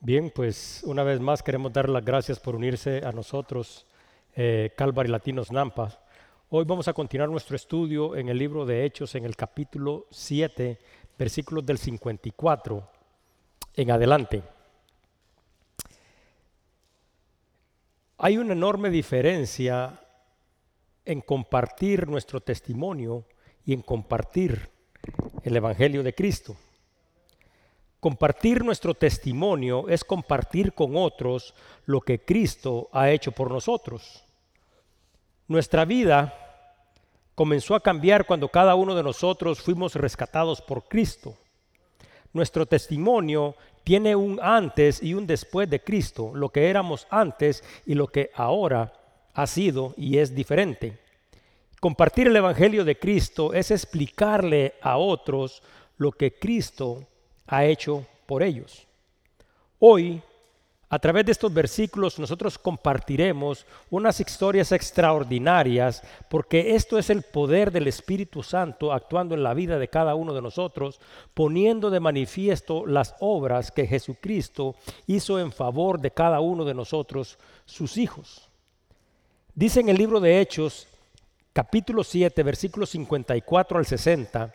Bien, pues una vez más queremos dar las gracias por unirse a nosotros, eh, Calvary Latinos Nampa. Hoy vamos a continuar nuestro estudio en el libro de Hechos, en el capítulo 7, versículos del 54 en adelante. Hay una enorme diferencia en compartir nuestro testimonio y en compartir el Evangelio de Cristo. Compartir nuestro testimonio es compartir con otros lo que Cristo ha hecho por nosotros. Nuestra vida comenzó a cambiar cuando cada uno de nosotros fuimos rescatados por Cristo. Nuestro testimonio tiene un antes y un después de Cristo, lo que éramos antes y lo que ahora ha sido y es diferente. Compartir el Evangelio de Cristo es explicarle a otros lo que Cristo ha hecho por ellos. Hoy, a través de estos versículos, nosotros compartiremos unas historias extraordinarias, porque esto es el poder del Espíritu Santo actuando en la vida de cada uno de nosotros, poniendo de manifiesto las obras que Jesucristo hizo en favor de cada uno de nosotros, sus hijos. Dice en el libro de Hechos, capítulo 7, versículos 54 al 60,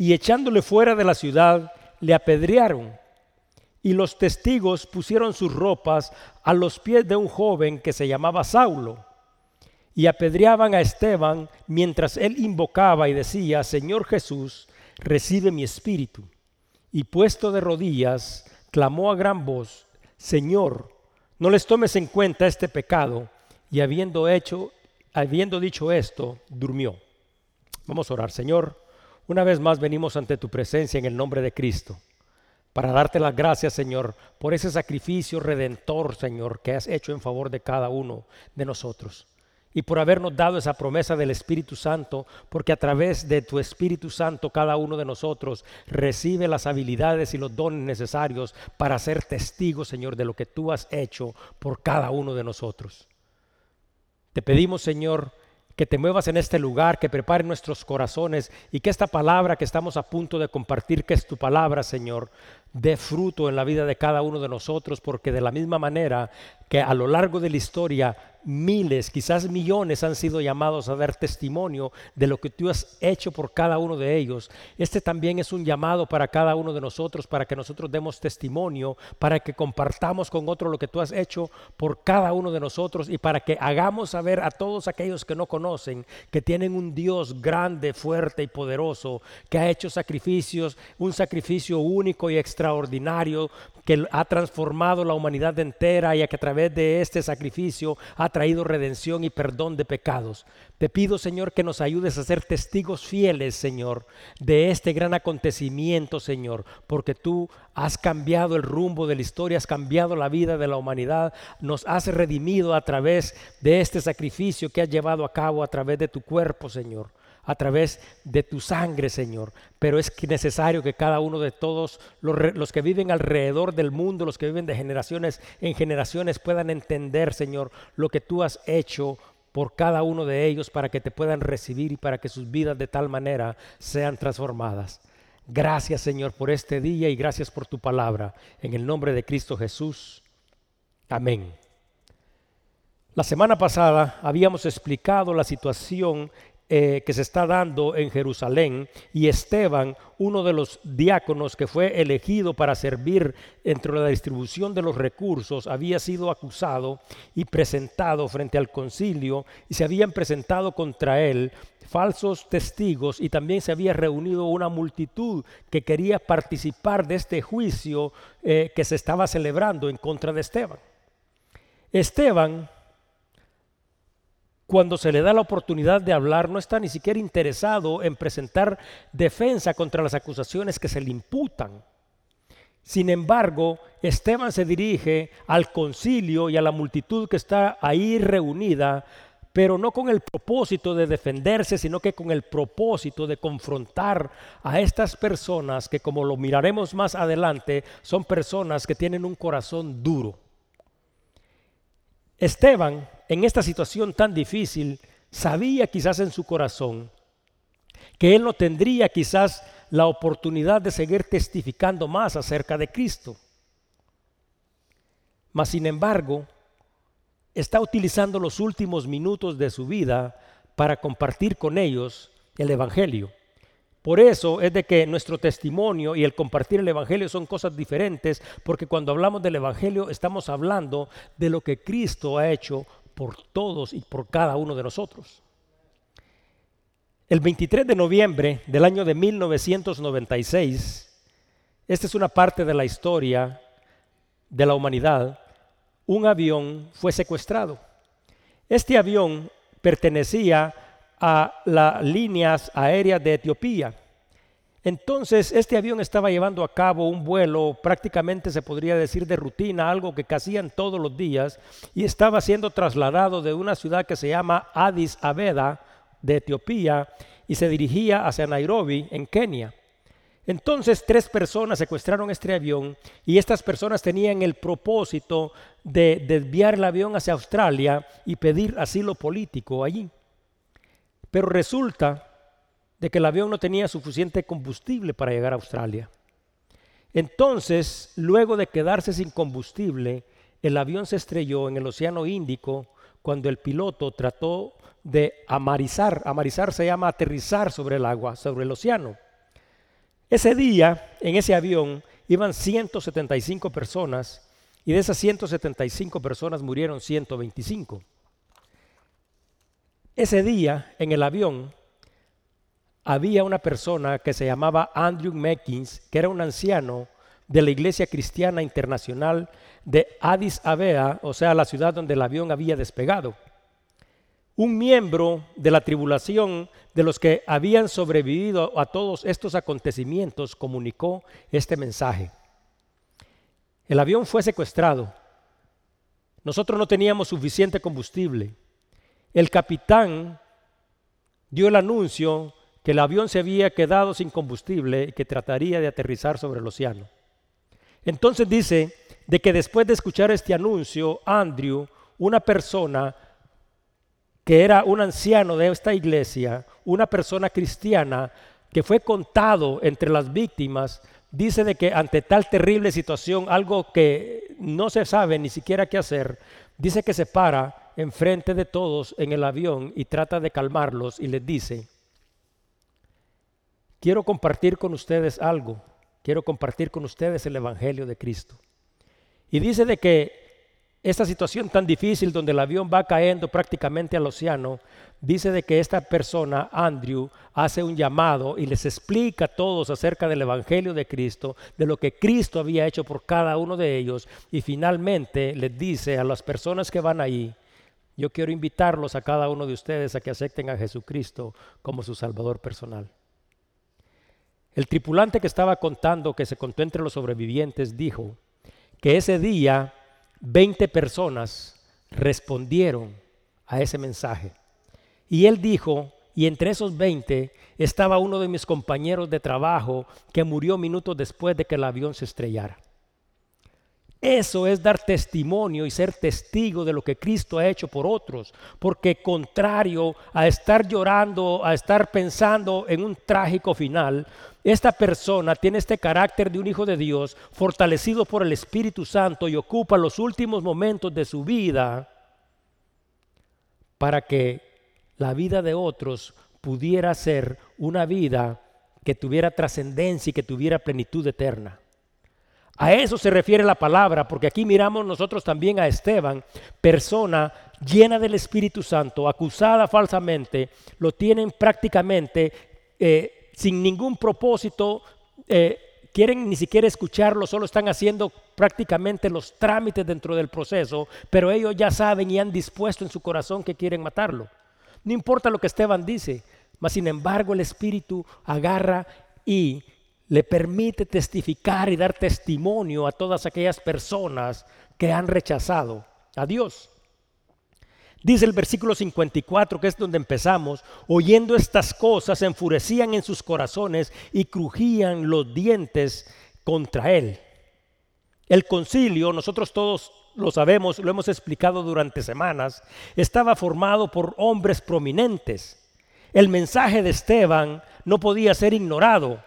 y echándole fuera de la ciudad, le apedrearon. Y los testigos pusieron sus ropas a los pies de un joven que se llamaba Saulo. Y apedreaban a Esteban mientras él invocaba y decía, Señor Jesús, recibe mi espíritu. Y puesto de rodillas, clamó a gran voz, Señor, no les tomes en cuenta este pecado. Y habiendo hecho, habiendo dicho esto, durmió. Vamos a orar, Señor. Una vez más venimos ante tu presencia en el nombre de Cristo para darte las gracias, Señor, por ese sacrificio redentor, Señor, que has hecho en favor de cada uno de nosotros. Y por habernos dado esa promesa del Espíritu Santo, porque a través de tu Espíritu Santo cada uno de nosotros recibe las habilidades y los dones necesarios para ser testigos, Señor, de lo que tú has hecho por cada uno de nosotros. Te pedimos, Señor, que te muevas en este lugar, que prepare nuestros corazones y que esta palabra que estamos a punto de compartir, que es tu palabra, Señor, dé fruto en la vida de cada uno de nosotros, porque de la misma manera que a lo largo de la historia miles, quizás millones han sido llamados a dar testimonio de lo que tú has hecho por cada uno de ellos. Este también es un llamado para cada uno de nosotros, para que nosotros demos testimonio, para que compartamos con otro lo que tú has hecho por cada uno de nosotros y para que hagamos saber a todos aquellos que no conocen que tienen un Dios grande, fuerte y poderoso, que ha hecho sacrificios, un sacrificio único y extraordinario que ha transformado la humanidad entera y a que a través de este sacrificio ha traído redención y perdón de pecados. Te pido, Señor, que nos ayudes a ser testigos fieles, Señor, de este gran acontecimiento, Señor, porque tú has cambiado el rumbo de la historia, has cambiado la vida de la humanidad, nos has redimido a través de este sacrificio que has llevado a cabo a través de tu cuerpo, Señor a través de tu sangre, Señor. Pero es necesario que cada uno de todos los, que viven alrededor del mundo, los que viven de generaciones en generaciones, puedan entender, Señor, lo que tú has hecho por cada uno de ellos para que te puedan recibir y para que sus vidas de tal manera sean transformadas. Gracias, Señor, por este día y gracias por tu palabra. En el nombre de Cristo Jesús. Amén. La semana pasada habíamos explicado la situación eh, que se está dando en Jerusalén y Esteban, uno de los diáconos que fue elegido para servir entre la distribución de los recursos, había sido acusado y presentado frente al concilio y se habían presentado contra él falsos testigos y también se había reunido una multitud que quería participar de este juicio eh, que se estaba celebrando en contra de Esteban. Esteban cuando se le da la oportunidad de hablar, no está ni siquiera interesado en presentar defensa contra las acusaciones que se le imputan. Sin embargo, Esteban se dirige al concilio y a la multitud que está ahí reunida, pero no con el propósito de defenderse, sino que con el propósito de confrontar a estas personas que, como lo miraremos más adelante, son personas que tienen un corazón duro. Esteban, en esta situación tan difícil, sabía quizás en su corazón que él no tendría quizás la oportunidad de seguir testificando más acerca de Cristo. Mas, sin embargo, está utilizando los últimos minutos de su vida para compartir con ellos el Evangelio. Por eso es de que nuestro testimonio y el compartir el Evangelio son cosas diferentes, porque cuando hablamos del Evangelio estamos hablando de lo que Cristo ha hecho por todos y por cada uno de nosotros. El 23 de noviembre del año de 1996, esta es una parte de la historia de la humanidad, un avión fue secuestrado. Este avión pertenecía a las líneas aéreas de Etiopía. Entonces, este avión estaba llevando a cabo un vuelo prácticamente se podría decir de rutina, algo que hacían todos los días, y estaba siendo trasladado de una ciudad que se llama Addis Abeba de Etiopía y se dirigía hacia Nairobi, en Kenia. Entonces tres personas secuestraron este avión y estas personas tenían el propósito de desviar el avión hacia Australia y pedir asilo político allí. Pero resulta de que el avión no tenía suficiente combustible para llegar a Australia. Entonces, luego de quedarse sin combustible, el avión se estrelló en el Océano Índico cuando el piloto trató de amarizar. Amarizar se llama aterrizar sobre el agua, sobre el océano. Ese día, en ese avión, iban 175 personas y de esas 175 personas murieron 125. Ese día, en el avión, había una persona que se llamaba Andrew Meckins, que era un anciano de la Iglesia Cristiana Internacional de Addis Abeba, o sea, la ciudad donde el avión había despegado un miembro de la tribulación de los que habían sobrevivido a todos estos acontecimientos comunicó este mensaje. El avión fue secuestrado. Nosotros no teníamos suficiente combustible. El capitán dio el anuncio que el avión se había quedado sin combustible y que trataría de aterrizar sobre el océano. Entonces dice de que después de escuchar este anuncio, Andrew, una persona, que era un anciano de esta iglesia, una persona cristiana, que fue contado entre las víctimas, dice de que ante tal terrible situación, algo que no se sabe ni siquiera qué hacer, dice que se para enfrente de todos en el avión y trata de calmarlos y les dice, quiero compartir con ustedes algo, quiero compartir con ustedes el Evangelio de Cristo. Y dice de que esta situación tan difícil donde el avión va cayendo prácticamente al océano, dice de que esta persona, Andrew, hace un llamado y les explica a todos acerca del Evangelio de Cristo, de lo que Cristo había hecho por cada uno de ellos y finalmente les dice a las personas que van ahí, yo quiero invitarlos a cada uno de ustedes a que acepten a Jesucristo como su Salvador personal. El tripulante que estaba contando, que se contó entre los sobrevivientes, dijo que ese día 20 personas respondieron a ese mensaje. Y él dijo, y entre esos 20 estaba uno de mis compañeros de trabajo que murió minutos después de que el avión se estrellara. Eso es dar testimonio y ser testigo de lo que Cristo ha hecho por otros, porque contrario a estar llorando, a estar pensando en un trágico final, esta persona tiene este carácter de un hijo de Dios, fortalecido por el Espíritu Santo y ocupa los últimos momentos de su vida para que la vida de otros pudiera ser una vida que tuviera trascendencia y que tuviera plenitud eterna. A eso se refiere la palabra, porque aquí miramos nosotros también a Esteban, persona llena del Espíritu Santo, acusada falsamente, lo tienen prácticamente eh, sin ningún propósito, eh, quieren ni siquiera escucharlo, solo están haciendo prácticamente los trámites dentro del proceso, pero ellos ya saben y han dispuesto en su corazón que quieren matarlo. No importa lo que Esteban dice, mas sin embargo el Espíritu agarra y le permite testificar y dar testimonio a todas aquellas personas que han rechazado a Dios. Dice el versículo 54, que es donde empezamos, oyendo estas cosas se enfurecían en sus corazones y crujían los dientes contra él. El concilio, nosotros todos lo sabemos, lo hemos explicado durante semanas, estaba formado por hombres prominentes. El mensaje de Esteban no podía ser ignorado.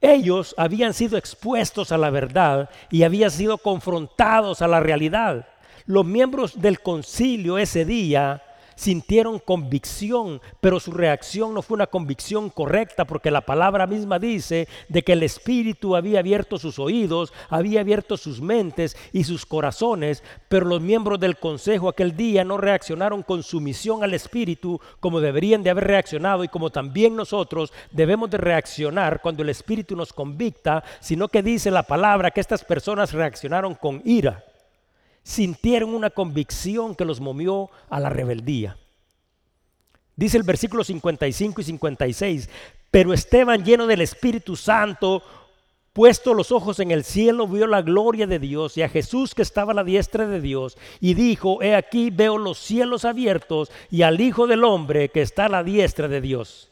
Ellos habían sido expuestos a la verdad y habían sido confrontados a la realidad. Los miembros del concilio ese día sintieron convicción, pero su reacción no fue una convicción correcta porque la palabra misma dice de que el Espíritu había abierto sus oídos, había abierto sus mentes y sus corazones, pero los miembros del consejo aquel día no reaccionaron con sumisión al Espíritu como deberían de haber reaccionado y como también nosotros debemos de reaccionar cuando el Espíritu nos convicta, sino que dice la palabra que estas personas reaccionaron con ira sintieron una convicción que los movió a la rebeldía. Dice el versículo 55 y 56, pero Esteban lleno del Espíritu Santo, puesto los ojos en el cielo, vio la gloria de Dios y a Jesús que estaba a la diestra de Dios y dijo, he aquí veo los cielos abiertos y al Hijo del Hombre que está a la diestra de Dios.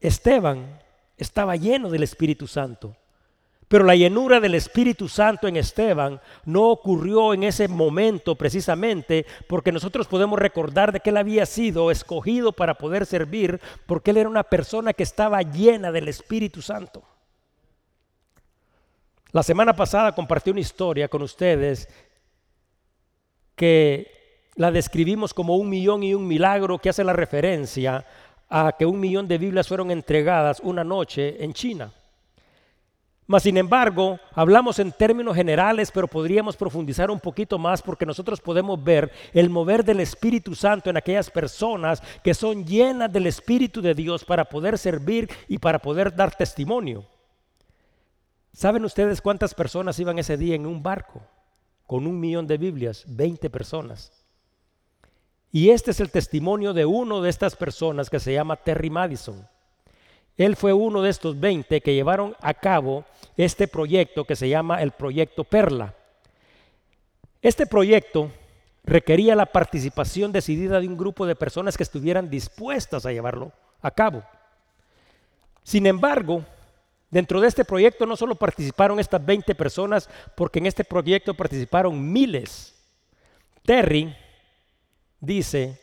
Esteban estaba lleno del Espíritu Santo. Pero la llenura del Espíritu Santo en Esteban no ocurrió en ese momento precisamente porque nosotros podemos recordar de que él había sido escogido para poder servir porque él era una persona que estaba llena del Espíritu Santo. La semana pasada compartí una historia con ustedes que la describimos como un millón y un milagro que hace la referencia a que un millón de Biblias fueron entregadas una noche en China. Mas, sin embargo, hablamos en términos generales, pero podríamos profundizar un poquito más porque nosotros podemos ver el mover del Espíritu Santo en aquellas personas que son llenas del Espíritu de Dios para poder servir y para poder dar testimonio. ¿Saben ustedes cuántas personas iban ese día en un barco con un millón de Biblias? 20 personas. Y este es el testimonio de uno de estas personas que se llama Terry Madison. Él fue uno de estos 20 que llevaron a cabo este proyecto que se llama el proyecto Perla. Este proyecto requería la participación decidida de un grupo de personas que estuvieran dispuestas a llevarlo a cabo. Sin embargo, dentro de este proyecto no solo participaron estas 20 personas, porque en este proyecto participaron miles. Terry dice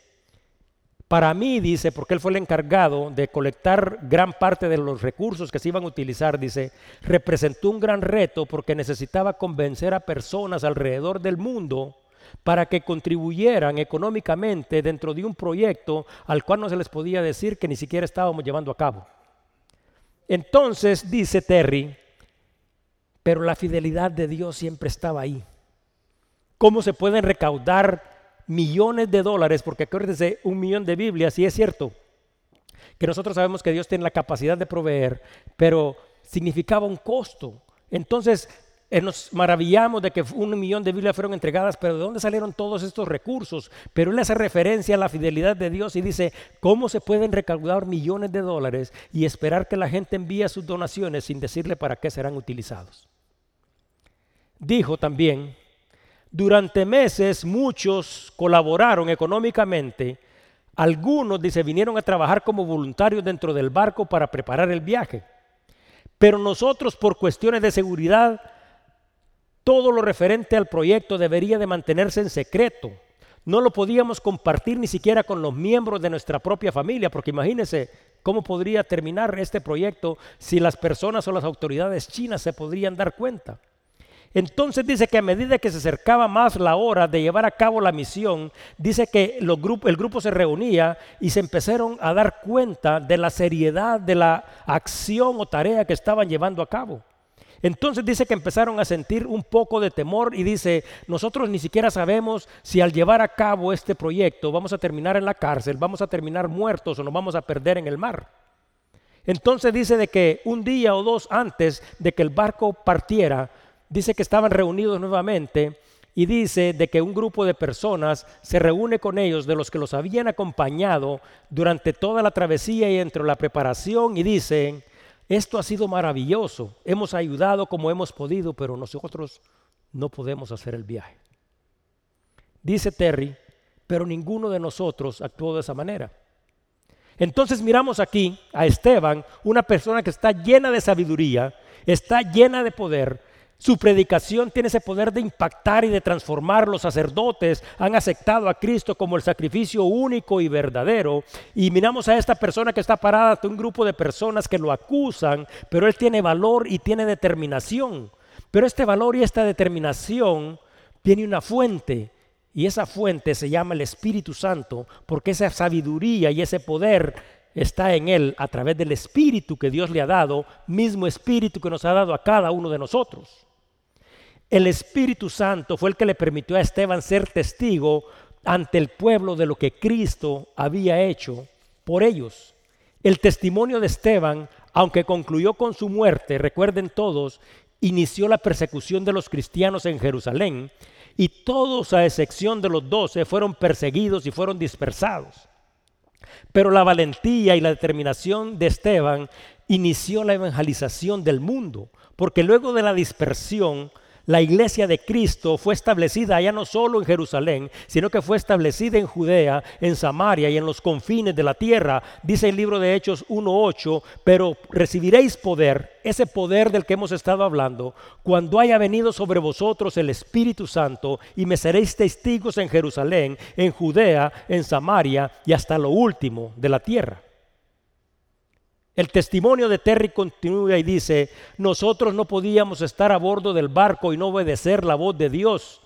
para mí, dice, porque él fue el encargado de colectar gran parte de los recursos que se iban a utilizar, dice, representó un gran reto porque necesitaba convencer a personas alrededor del mundo para que contribuyeran económicamente dentro de un proyecto al cual no se les podía decir que ni siquiera estábamos llevando a cabo. Entonces, dice Terry, pero la fidelidad de Dios siempre estaba ahí. ¿Cómo se pueden recaudar millones de dólares, porque acuérdense, un millón de Biblias, y es cierto que nosotros sabemos que Dios tiene la capacidad de proveer, pero significaba un costo. Entonces, eh, nos maravillamos de que un millón de Biblias fueron entregadas, pero ¿de dónde salieron todos estos recursos? Pero él hace referencia a la fidelidad de Dios y dice, ¿cómo se pueden recaudar millones de dólares y esperar que la gente envíe sus donaciones sin decirle para qué serán utilizados? Dijo también durante meses muchos colaboraron económicamente. Algunos, dice, vinieron a trabajar como voluntarios dentro del barco para preparar el viaje. Pero nosotros, por cuestiones de seguridad, todo lo referente al proyecto debería de mantenerse en secreto. No lo podíamos compartir ni siquiera con los miembros de nuestra propia familia, porque imagínense cómo podría terminar este proyecto si las personas o las autoridades chinas se podrían dar cuenta. Entonces dice que a medida que se acercaba más la hora de llevar a cabo la misión, dice que el grupo se reunía y se empezaron a dar cuenta de la seriedad de la acción o tarea que estaban llevando a cabo. Entonces dice que empezaron a sentir un poco de temor y dice, nosotros ni siquiera sabemos si al llevar a cabo este proyecto vamos a terminar en la cárcel, vamos a terminar muertos o nos vamos a perder en el mar. Entonces dice de que un día o dos antes de que el barco partiera, dice que estaban reunidos nuevamente y dice de que un grupo de personas se reúne con ellos, de los que los habían acompañado durante toda la travesía y entre la preparación, y dicen, esto ha sido maravilloso, hemos ayudado como hemos podido, pero nosotros no podemos hacer el viaje. Dice Terry, pero ninguno de nosotros actuó de esa manera. Entonces miramos aquí a Esteban, una persona que está llena de sabiduría, está llena de poder, su predicación tiene ese poder de impactar y de transformar. Los sacerdotes han aceptado a Cristo como el sacrificio único y verdadero. Y miramos a esta persona que está parada ante un grupo de personas que lo acusan, pero él tiene valor y tiene determinación. Pero este valor y esta determinación tiene una fuente. Y esa fuente se llama el Espíritu Santo, porque esa sabiduría y ese poder está en él a través del Espíritu que Dios le ha dado, mismo Espíritu que nos ha dado a cada uno de nosotros. El Espíritu Santo fue el que le permitió a Esteban ser testigo ante el pueblo de lo que Cristo había hecho por ellos. El testimonio de Esteban, aunque concluyó con su muerte, recuerden todos, inició la persecución de los cristianos en Jerusalén y todos a excepción de los doce fueron perseguidos y fueron dispersados. Pero la valentía y la determinación de Esteban inició la evangelización del mundo, porque luego de la dispersión, la iglesia de Cristo fue establecida ya no solo en Jerusalén, sino que fue establecida en Judea, en Samaria y en los confines de la tierra. Dice el libro de Hechos 1.8, pero recibiréis poder, ese poder del que hemos estado hablando, cuando haya venido sobre vosotros el Espíritu Santo y me seréis testigos en Jerusalén, en Judea, en Samaria y hasta lo último de la tierra. El testimonio de Terry continúa y dice, nosotros no podíamos estar a bordo del barco y no obedecer la voz de Dios,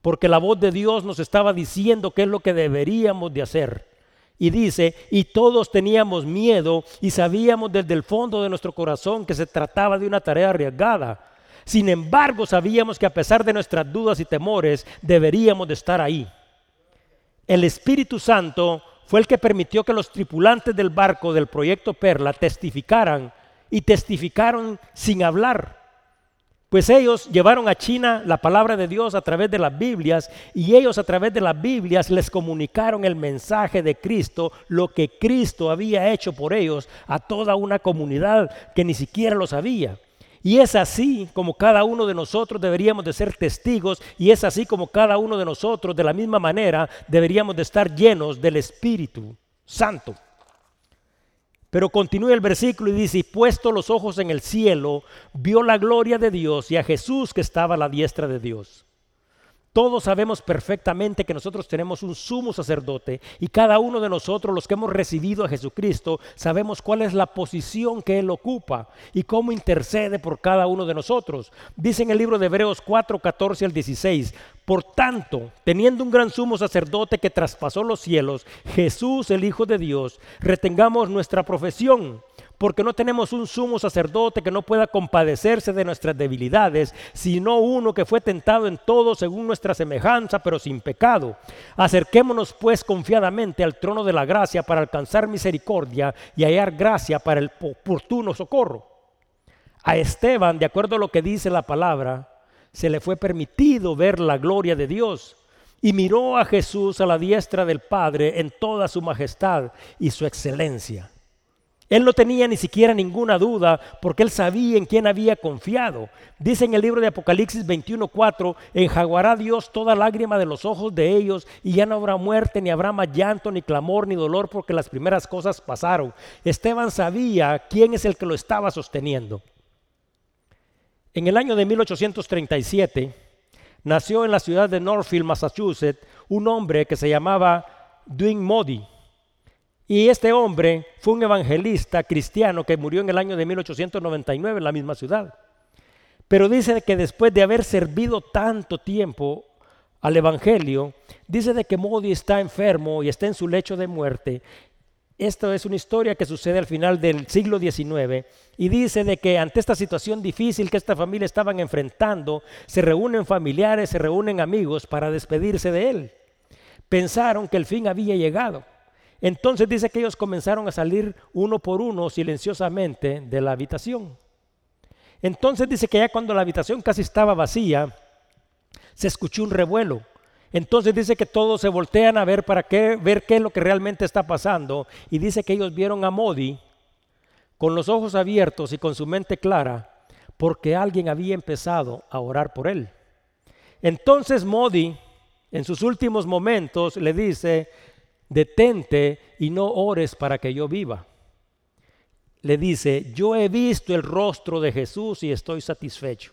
porque la voz de Dios nos estaba diciendo qué es lo que deberíamos de hacer. Y dice, y todos teníamos miedo y sabíamos desde el fondo de nuestro corazón que se trataba de una tarea arriesgada. Sin embargo, sabíamos que a pesar de nuestras dudas y temores, deberíamos de estar ahí. El Espíritu Santo fue el que permitió que los tripulantes del barco del proyecto Perla testificaran y testificaron sin hablar. Pues ellos llevaron a China la palabra de Dios a través de las Biblias y ellos a través de las Biblias les comunicaron el mensaje de Cristo, lo que Cristo había hecho por ellos a toda una comunidad que ni siquiera lo sabía. Y es así como cada uno de nosotros deberíamos de ser testigos y es así como cada uno de nosotros de la misma manera deberíamos de estar llenos del Espíritu Santo. Pero continúa el versículo y dice, y puesto los ojos en el cielo, vio la gloria de Dios y a Jesús que estaba a la diestra de Dios. Todos sabemos perfectamente que nosotros tenemos un sumo sacerdote y cada uno de nosotros, los que hemos recibido a Jesucristo, sabemos cuál es la posición que Él ocupa y cómo intercede por cada uno de nosotros. Dice en el libro de Hebreos 4, 14 al 16, por tanto, teniendo un gran sumo sacerdote que traspasó los cielos, Jesús el Hijo de Dios, retengamos nuestra profesión porque no tenemos un sumo sacerdote que no pueda compadecerse de nuestras debilidades, sino uno que fue tentado en todo según nuestra semejanza, pero sin pecado. Acerquémonos pues confiadamente al trono de la gracia para alcanzar misericordia y hallar gracia para el oportuno socorro. A Esteban, de acuerdo a lo que dice la palabra, se le fue permitido ver la gloria de Dios y miró a Jesús a la diestra del Padre en toda su majestad y su excelencia. Él no tenía ni siquiera ninguna duda porque él sabía en quién había confiado. Dice en el libro de Apocalipsis 21:4, enjaguará Dios toda lágrima de los ojos de ellos y ya no habrá muerte, ni habrá más llanto, ni clamor, ni dolor porque las primeras cosas pasaron. Esteban sabía quién es el que lo estaba sosteniendo. En el año de 1837 nació en la ciudad de Northfield, Massachusetts, un hombre que se llamaba Dwight Modi. Y este hombre fue un evangelista cristiano que murió en el año de 1899 en la misma ciudad. Pero dice que después de haber servido tanto tiempo al Evangelio, dice de que Modi está enfermo y está en su lecho de muerte. Esto es una historia que sucede al final del siglo XIX y dice de que ante esta situación difícil que esta familia estaban enfrentando, se reúnen familiares, se reúnen amigos para despedirse de él. Pensaron que el fin había llegado. Entonces dice que ellos comenzaron a salir uno por uno silenciosamente de la habitación. Entonces dice que ya cuando la habitación casi estaba vacía, se escuchó un revuelo. Entonces dice que todos se voltean a ver para qué, ver qué es lo que realmente está pasando. Y dice que ellos vieron a Modi con los ojos abiertos y con su mente clara, porque alguien había empezado a orar por él. Entonces Modi, en sus últimos momentos, le dice, detente y no ores para que yo viva. Le dice, yo he visto el rostro de Jesús y estoy satisfecho.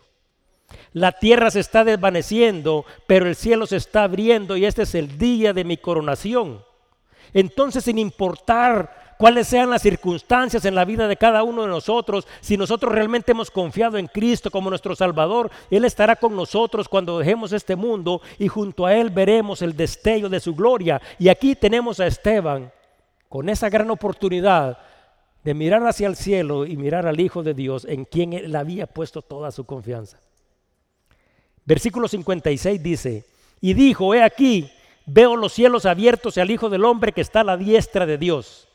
La tierra se está desvaneciendo, pero el cielo se está abriendo y este es el día de mi coronación. Entonces, sin importar cuáles sean las circunstancias en la vida de cada uno de nosotros, si nosotros realmente hemos confiado en Cristo como nuestro Salvador, Él estará con nosotros cuando dejemos este mundo y junto a Él veremos el destello de su gloria. Y aquí tenemos a Esteban con esa gran oportunidad de mirar hacia el cielo y mirar al Hijo de Dios en quien Él había puesto toda su confianza. Versículo 56 dice, y dijo, he aquí, veo los cielos abiertos y al Hijo del Hombre que está a la diestra de Dios.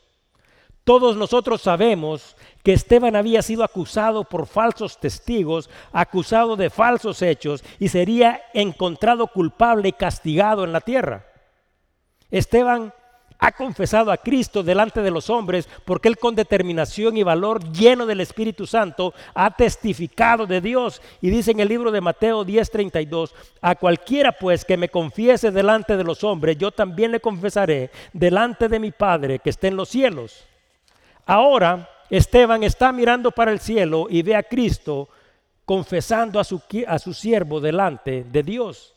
Todos nosotros sabemos que Esteban había sido acusado por falsos testigos, acusado de falsos hechos y sería encontrado culpable y castigado en la tierra. Esteban ha confesado a Cristo delante de los hombres porque él con determinación y valor lleno del Espíritu Santo ha testificado de Dios. Y dice en el libro de Mateo 10:32, a cualquiera pues que me confiese delante de los hombres, yo también le confesaré delante de mi Padre que está en los cielos. Ahora Esteban está mirando para el cielo y ve a Cristo confesando a su, siervo delante de Dios.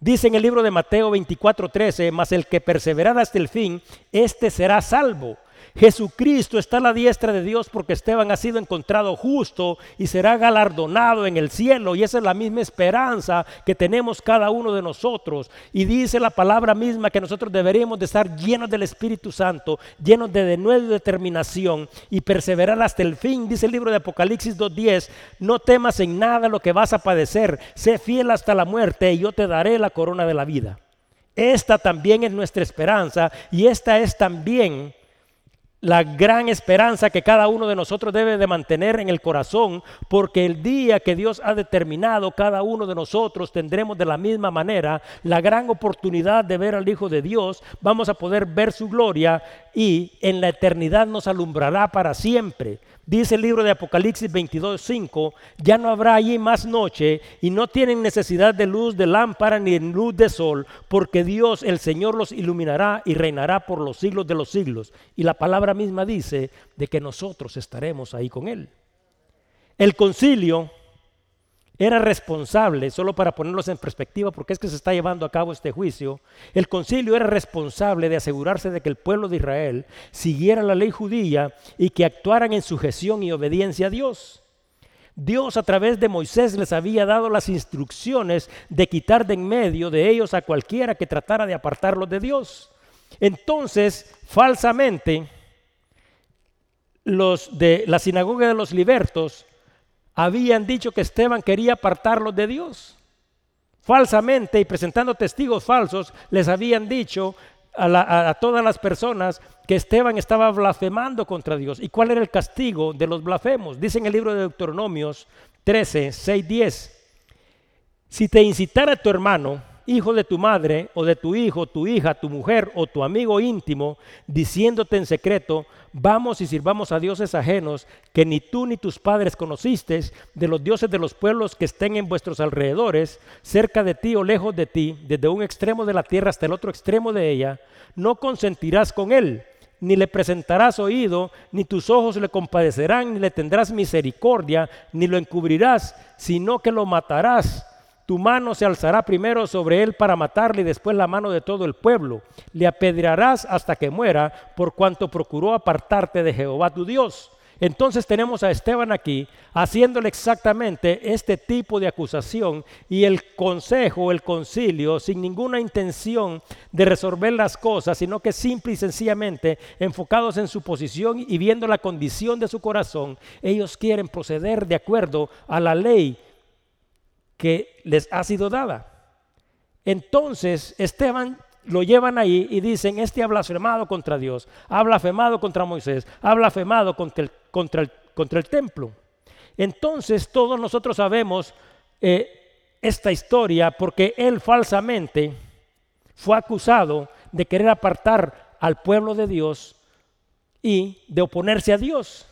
Dice en el libro de Mateo 24:13, mas el que perseverará hasta el fin, éste será salvo. Jesucristo está a la diestra de Dios porque Esteban ha sido encontrado justo y será galardonado en el cielo. Y esa es la misma esperanza que tenemos cada uno de nosotros. Y dice la palabra misma que nosotros deberíamos de estar llenos del Espíritu Santo, llenos de, de nueva determinación y perseverar hasta el fin. Dice el libro de Apocalipsis 2.10, no temas en nada lo que vas a padecer, sé fiel hasta la muerte y yo te daré la corona de la vida. Esta también es nuestra esperanza y esta es también la gran esperanza que cada uno de nosotros debe de mantener en el corazón, porque el día que Dios ha determinado, cada uno de nosotros tendremos de la misma manera la gran oportunidad de ver al Hijo de Dios, vamos a poder ver su gloria y en la eternidad nos alumbrará para siempre. Dice el libro de Apocalipsis 22:5, ya no habrá allí más noche y no tienen necesidad de luz de lámpara ni de luz de sol, porque Dios el Señor los iluminará y reinará por los siglos de los siglos. Y la palabra misma dice de que nosotros estaremos ahí con Él. El concilio era responsable, solo para ponerlos en perspectiva, porque es que se está llevando a cabo este juicio, el concilio era responsable de asegurarse de que el pueblo de Israel siguiera la ley judía y que actuaran en sujeción y obediencia a Dios. Dios a través de Moisés les había dado las instrucciones de quitar de en medio de ellos a cualquiera que tratara de apartarlos de Dios. Entonces, falsamente, los de la sinagoga de los libertos habían dicho que Esteban quería apartarlos de Dios. Falsamente y presentando testigos falsos, les habían dicho a, todas las personas que Esteban estaba blasfemando contra Dios. ¿Y cuál era el castigo de los blasfemos? Dice en el libro de Deuteronomios 13, 6, 10. Si te incitara tu hermano, hijo de tu madre, o de tu hijo, tu hija, tu mujer, o tu amigo íntimo, diciéndote en secreto, Vamos y sirvamos a dioses ajenos que ni tú ni tus padres conociste, de los dioses de los pueblos que estén en vuestros alrededores, cerca de ti o lejos de ti, desde un extremo de la tierra hasta el otro extremo de ella, no consentirás con él, ni le presentarás oído, ni tus ojos le compadecerán, ni le tendrás misericordia, ni lo encubrirás, sino que lo matarás tu mano se alzará primero sobre él para matarle y después la mano de todo el pueblo. Le apedrearás hasta que muera, por cuanto procuró apartarte de Jehová tu Dios. Entonces tenemos a Esteban aquí haciéndole exactamente este tipo de acusación y el consejo, el concilio, sin ninguna intención de resolver las cosas, sino que simple y sencillamente enfocados en su posición y viendo la condición de su corazón, ellos quieren proceder de acuerdo a la ley que les ha sido dada. Entonces Esteban lo llevan ahí y dicen, este ha blasfemado contra Dios, ha blasfemado contra Moisés, ha blasfemado contra el, contra el, contra el templo. Entonces todos nosotros sabemos eh, esta historia porque él falsamente fue acusado de querer apartar al pueblo de Dios y de oponerse a Dios.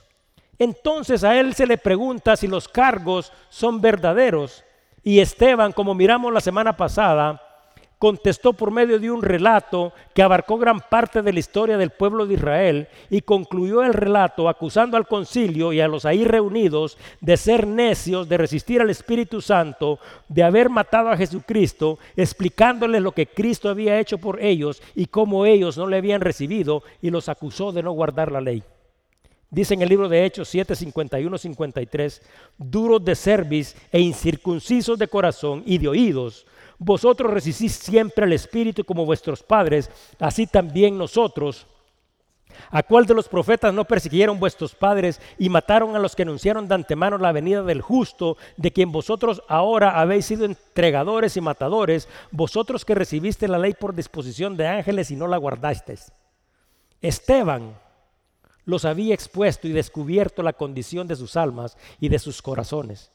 Entonces a él se le pregunta si los cargos son verdaderos. Y Esteban, como miramos la semana pasada, contestó por medio de un relato que abarcó gran parte de la historia del pueblo de Israel y concluyó el relato acusando al concilio y a los ahí reunidos de ser necios, de resistir al Espíritu Santo, de haber matado a Jesucristo, explicándoles lo que Cristo había hecho por ellos y cómo ellos no le habían recibido y los acusó de no guardar la ley. Dice en el libro de Hechos 7, 51, 53, duros de cerviz e incircuncisos de corazón y de oídos, vosotros resistís siempre al Espíritu como vuestros padres, así también nosotros. ¿A cuál de los profetas no persiguieron vuestros padres y mataron a los que anunciaron de antemano la venida del justo, de quien vosotros ahora habéis sido entregadores y matadores, vosotros que recibiste la ley por disposición de ángeles y no la guardasteis? Esteban los había expuesto y descubierto la condición de sus almas y de sus corazones.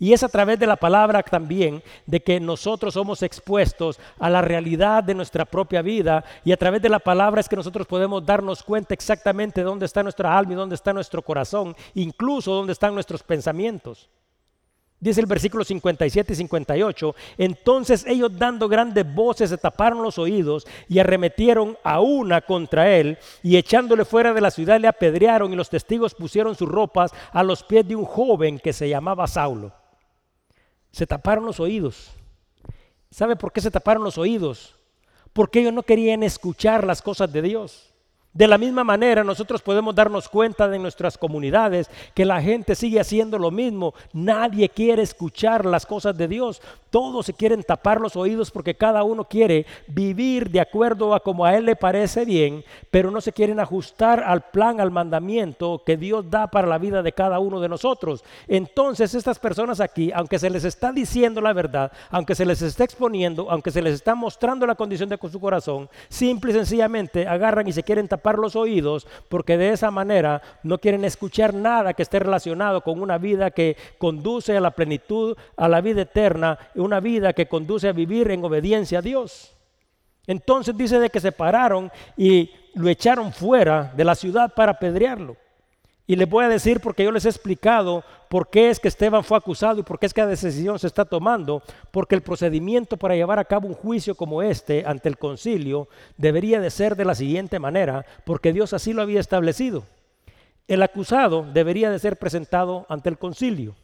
Y es a través de la palabra también de que nosotros somos expuestos a la realidad de nuestra propia vida y a través de la palabra es que nosotros podemos darnos cuenta exactamente dónde está nuestra alma y dónde está nuestro corazón, incluso dónde están nuestros pensamientos. Dice el versículo 57 y 58, entonces ellos dando grandes voces se taparon los oídos y arremetieron a una contra él y echándole fuera de la ciudad le apedrearon y los testigos pusieron sus ropas a los pies de un joven que se llamaba Saulo se taparon los oídos. ¿Sabe por qué se taparon los oídos? Porque ellos no querían escuchar las cosas de Dios. De la misma manera, nosotros podemos darnos cuenta de nuestras comunidades que la gente sigue haciendo lo mismo. Nadie quiere escuchar las cosas de Dios. Todos se quieren tapar los oídos porque cada uno quiere vivir de acuerdo a como a él le parece bien, pero no se quieren ajustar al plan, al mandamiento que Dios da para la vida de cada uno de nosotros. Entonces, estas personas aquí, aunque se les está diciendo la verdad, aunque se les está exponiendo, aunque se les está mostrando la condición de su corazón, simple y sencillamente agarran y se quieren tapar los oídos porque de esa manera no quieren escuchar nada que esté relacionado con una vida que conduce a la plenitud, a la vida eterna, una vida que conduce a vivir en obediencia a Dios. Entonces dice de que se pararon y lo echaron fuera de la ciudad para apedrearlo. Y les voy a decir porque yo les he explicado por qué es que Esteban fue acusado y por qué es que la decisión se está tomando. Porque el procedimiento para llevar a cabo un juicio como este ante el concilio debería de ser de la siguiente manera, porque Dios así lo había establecido. El acusado debería de ser presentado ante el concilio.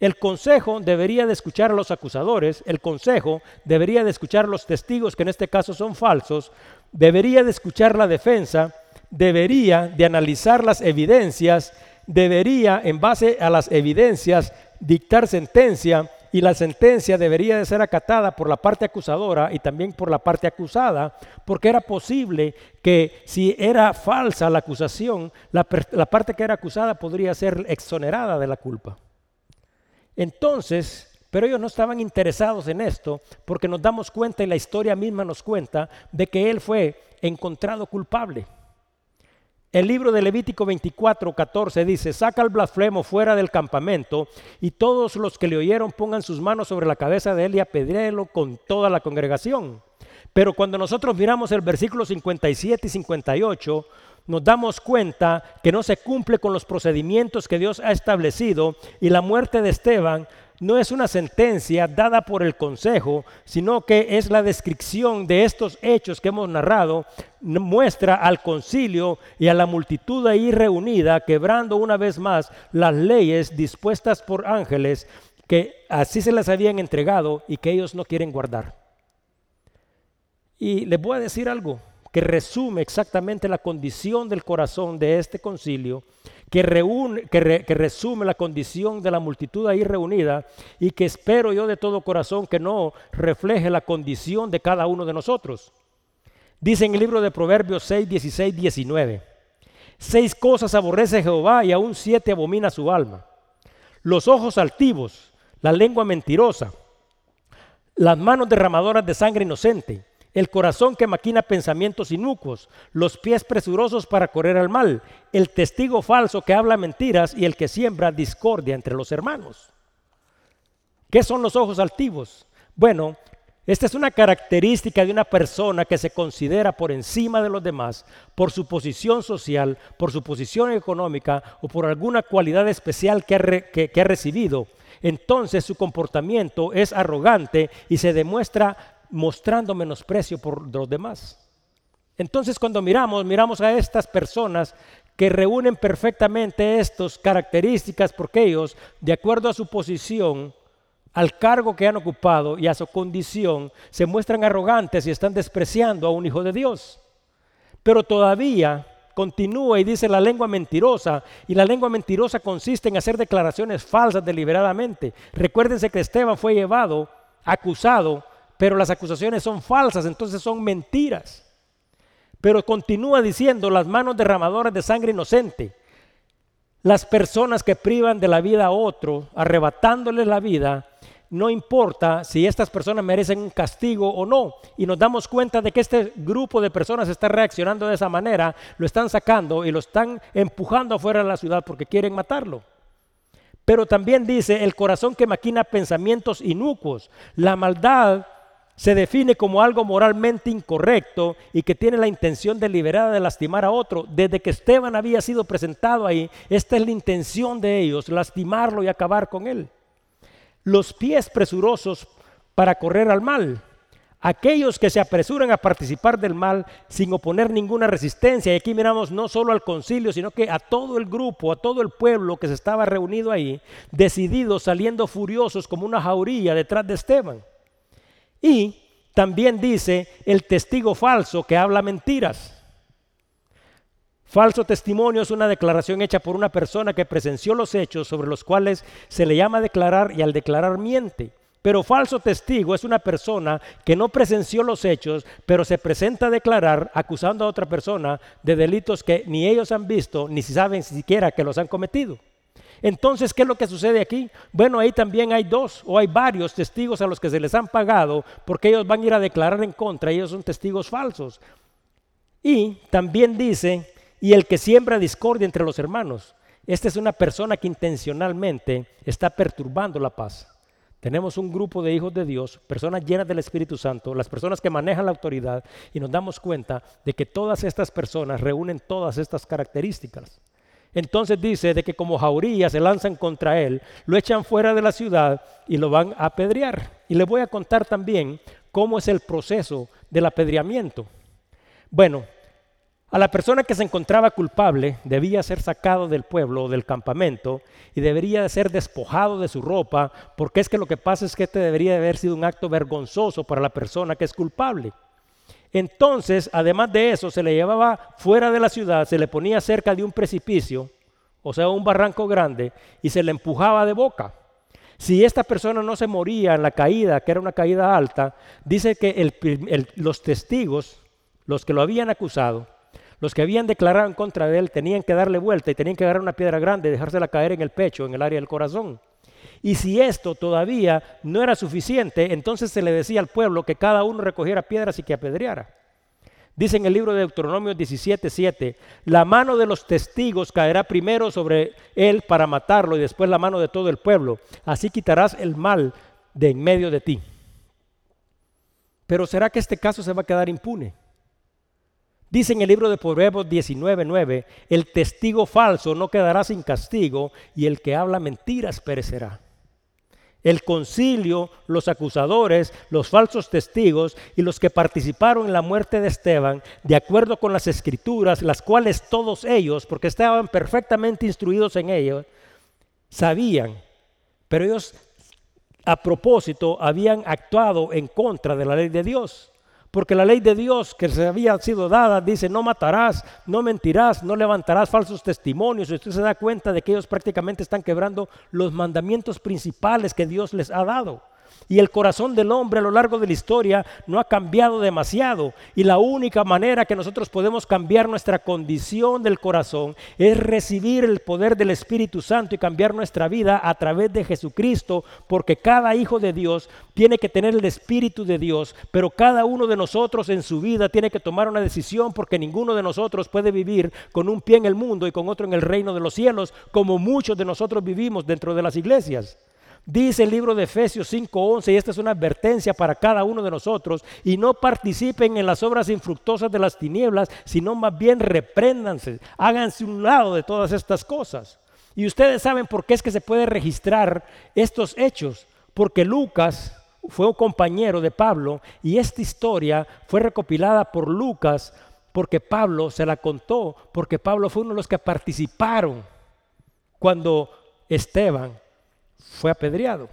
El consejo debería de escuchar a los acusadores, el consejo debería de escuchar a los testigos, que en este caso son falsos, debería de escuchar la defensa debería de analizar las evidencias, debería, en base a las evidencias, dictar sentencia y la sentencia debería de ser acatada por la parte acusadora y también por la parte acusada, porque era posible que si era falsa la acusación, la, la parte que era acusada podría ser exonerada de la culpa. Entonces, pero ellos no estaban interesados en esto porque nos damos cuenta y la historia misma nos cuenta de que él fue encontrado culpable. El libro de Levítico 24, 14 dice, saca el blasfemo fuera del campamento y todos los que le oyeron pongan sus manos sobre la cabeza de él y apedréelo con toda la congregación. Pero cuando nosotros miramos el versículo 57 y 58, nos damos cuenta que no se cumple con los procedimientos que Dios ha establecido y la muerte de Esteban no es una sentencia dada por el consejo, sino que es la descripción de estos hechos que hemos narrado, muestra al concilio y a la multitud ahí reunida, quebrando una vez más las leyes dispuestas por ángeles que así se las habían entregado y que ellos no quieren guardar. Y les voy a decir algo que resume exactamente la condición del corazón de este concilio que, reúne, que, resume la condición de la multitud ahí reunida y que espero yo de todo corazón que no refleje la condición de cada uno de nosotros. Dice en el libro de Proverbios 6, 16, 19. Seis cosas aborrece Jehová y aún siete abomina su alma. Los ojos altivos, la lengua mentirosa, las manos derramadoras de sangre inocente, el corazón que maquina pensamientos inocuos, los pies presurosos para correr al mal, el testigo falso que habla mentiras y el que siembra discordia entre los hermanos. ¿Qué son los ojos altivos? Bueno, Esta es una característica de una persona que se considera por encima de los demás por su posición social, por su posición económica o por alguna cualidad especial que ha, recibido. Entonces su comportamiento es arrogante y se demuestra mostrando menosprecio por los demás. Entonces cuando miramos, miramos a estas personas que reúnen perfectamente estas características porque ellos, de acuerdo a su posición, al cargo que han ocupado y a su condición, se muestran arrogantes y están despreciando a un hijo de Dios. Pero todavía continúa y dice la lengua mentirosa, y la lengua mentirosa consiste en hacer declaraciones falsas deliberadamente. Recuérdense que Esteban fue llevado, acusado, pero las acusaciones son falsas, entonces son mentiras. Pero continúa diciendo las manos derramadoras de sangre inocente. Las personas que privan de la vida a otro, arrebatándoles la vida, no importa si estas personas merecen un castigo o no. Y nos damos cuenta de que este grupo de personas está reaccionando de esa manera, lo están sacando y lo están empujando afuera de la ciudad porque quieren matarlo. Pero también dice el corazón que maquina pensamientos inicuos. La maldad se define como algo moralmente incorrecto y que tiene la intención deliberada de lastimar a otro. Desde que Esteban había sido presentado ahí, esta es la intención de ellos, lastimarlo y acabar con él los pies presurosos para correr al mal. Aquellos que se apresuran a participar del mal sin oponer ninguna resistencia. Y aquí miramos no solo al concilio, sino que a todo el grupo, a todo el pueblo que se estaba reunido ahí, decididos, saliendo furiosos como una jauría detrás de Esteban. Y también dice el testigo falso que habla mentiras. Falso testimonio es una declaración hecha por una persona que presenció los hechos sobre los cuales se le llama declarar y al declarar miente. Pero falso testigo es una persona que no presenció los hechos, pero se presenta a declarar acusando a otra persona de delitos que ni ellos han visto, ni saben siquiera que los han cometido. Entonces, ¿qué es lo que sucede aquí? Bueno, ahí también hay dos o hay varios testigos a los que se les han pagado porque ellos van a ir a declarar en contra, ellos son testigos falsos. Y también dice y el que siembra discordia entre los hermanos. Esta es una persona que intencionalmente está perturbando la paz. Tenemos un grupo de hijos de Dios, personas llenas del Espíritu Santo, las personas que manejan la autoridad, y nos damos cuenta de que todas estas personas reúnen todas estas características. Entonces dice de que como jaurías se lanzan contra él, lo echan fuera de la ciudad y lo van a apedrear. Y le voy a contar también cómo es el proceso del apedreamiento. Bueno, a la persona que se encontraba culpable debía ser sacado del pueblo o del campamento y debería ser despojado de su ropa, porque es que lo que pasa es que este debería haber sido un acto vergonzoso para la persona que es culpable. Entonces, además de eso, se le llevaba fuera de la ciudad, se le ponía cerca de un precipicio, o sea, un barranco grande, y se le empujaba de boca. Si esta persona no se moría en la caída, que era una caída alta, dice que los testigos, los que lo habían acusado, los que habían declarado en contra de él tenían que darle vuelta y tenían que agarrar una piedra grande y dejársela caer en el pecho, en el área del corazón. Y si esto todavía no era suficiente, entonces se le decía al pueblo que cada uno recogiera piedras y que apedreara. Dice en el libro de Deuteronomio 17:7, la mano de los testigos caerá primero sobre él para matarlo y después la mano de todo el pueblo. Así quitarás el mal de en medio de ti. Pero ¿será que este caso se va a quedar impune? Dice en el libro de Proverbios 19:9, el testigo falso no quedará sin castigo y el que habla mentiras perecerá. El concilio, los acusadores, los falsos testigos y los que participaron en la muerte de Esteban, de acuerdo con las escrituras, las cuales todos ellos, porque estaban perfectamente instruidos en ello, sabían, pero ellos a propósito habían actuado en contra de la ley de Dios. Porque la ley de Dios que se había sido dada dice, no matarás, no mentirás, no levantarás falsos testimonios. Y usted se da cuenta de que ellos prácticamente están quebrando los mandamientos principales que Dios les ha dado. Y el corazón del hombre a lo largo de la historia no ha cambiado demasiado. Y la única manera que nosotros podemos cambiar nuestra condición del corazón es recibir el poder del Espíritu Santo y cambiar nuestra vida a través de Jesucristo, porque cada hijo de Dios tiene que tener el Espíritu de Dios, pero cada uno de nosotros en su vida tiene que tomar una decisión porque ninguno de nosotros puede vivir con un pie en el mundo y con otro en el reino de los cielos, como muchos de nosotros vivimos dentro de las iglesias. Dice el libro de Efesios 5:11, y esta es una advertencia para cada uno de nosotros, y no participen en las obras infructuosas de las tinieblas, sino más bien repréndanse, háganse un lado de todas estas cosas. Y ustedes saben por qué es que se puede registrar estos hechos, porque Lucas fue un compañero de Pablo y esta historia fue recopilada por Lucas porque Pablo se la contó, porque Pablo fue uno de los que participaron cuando Esteban fue apedreado.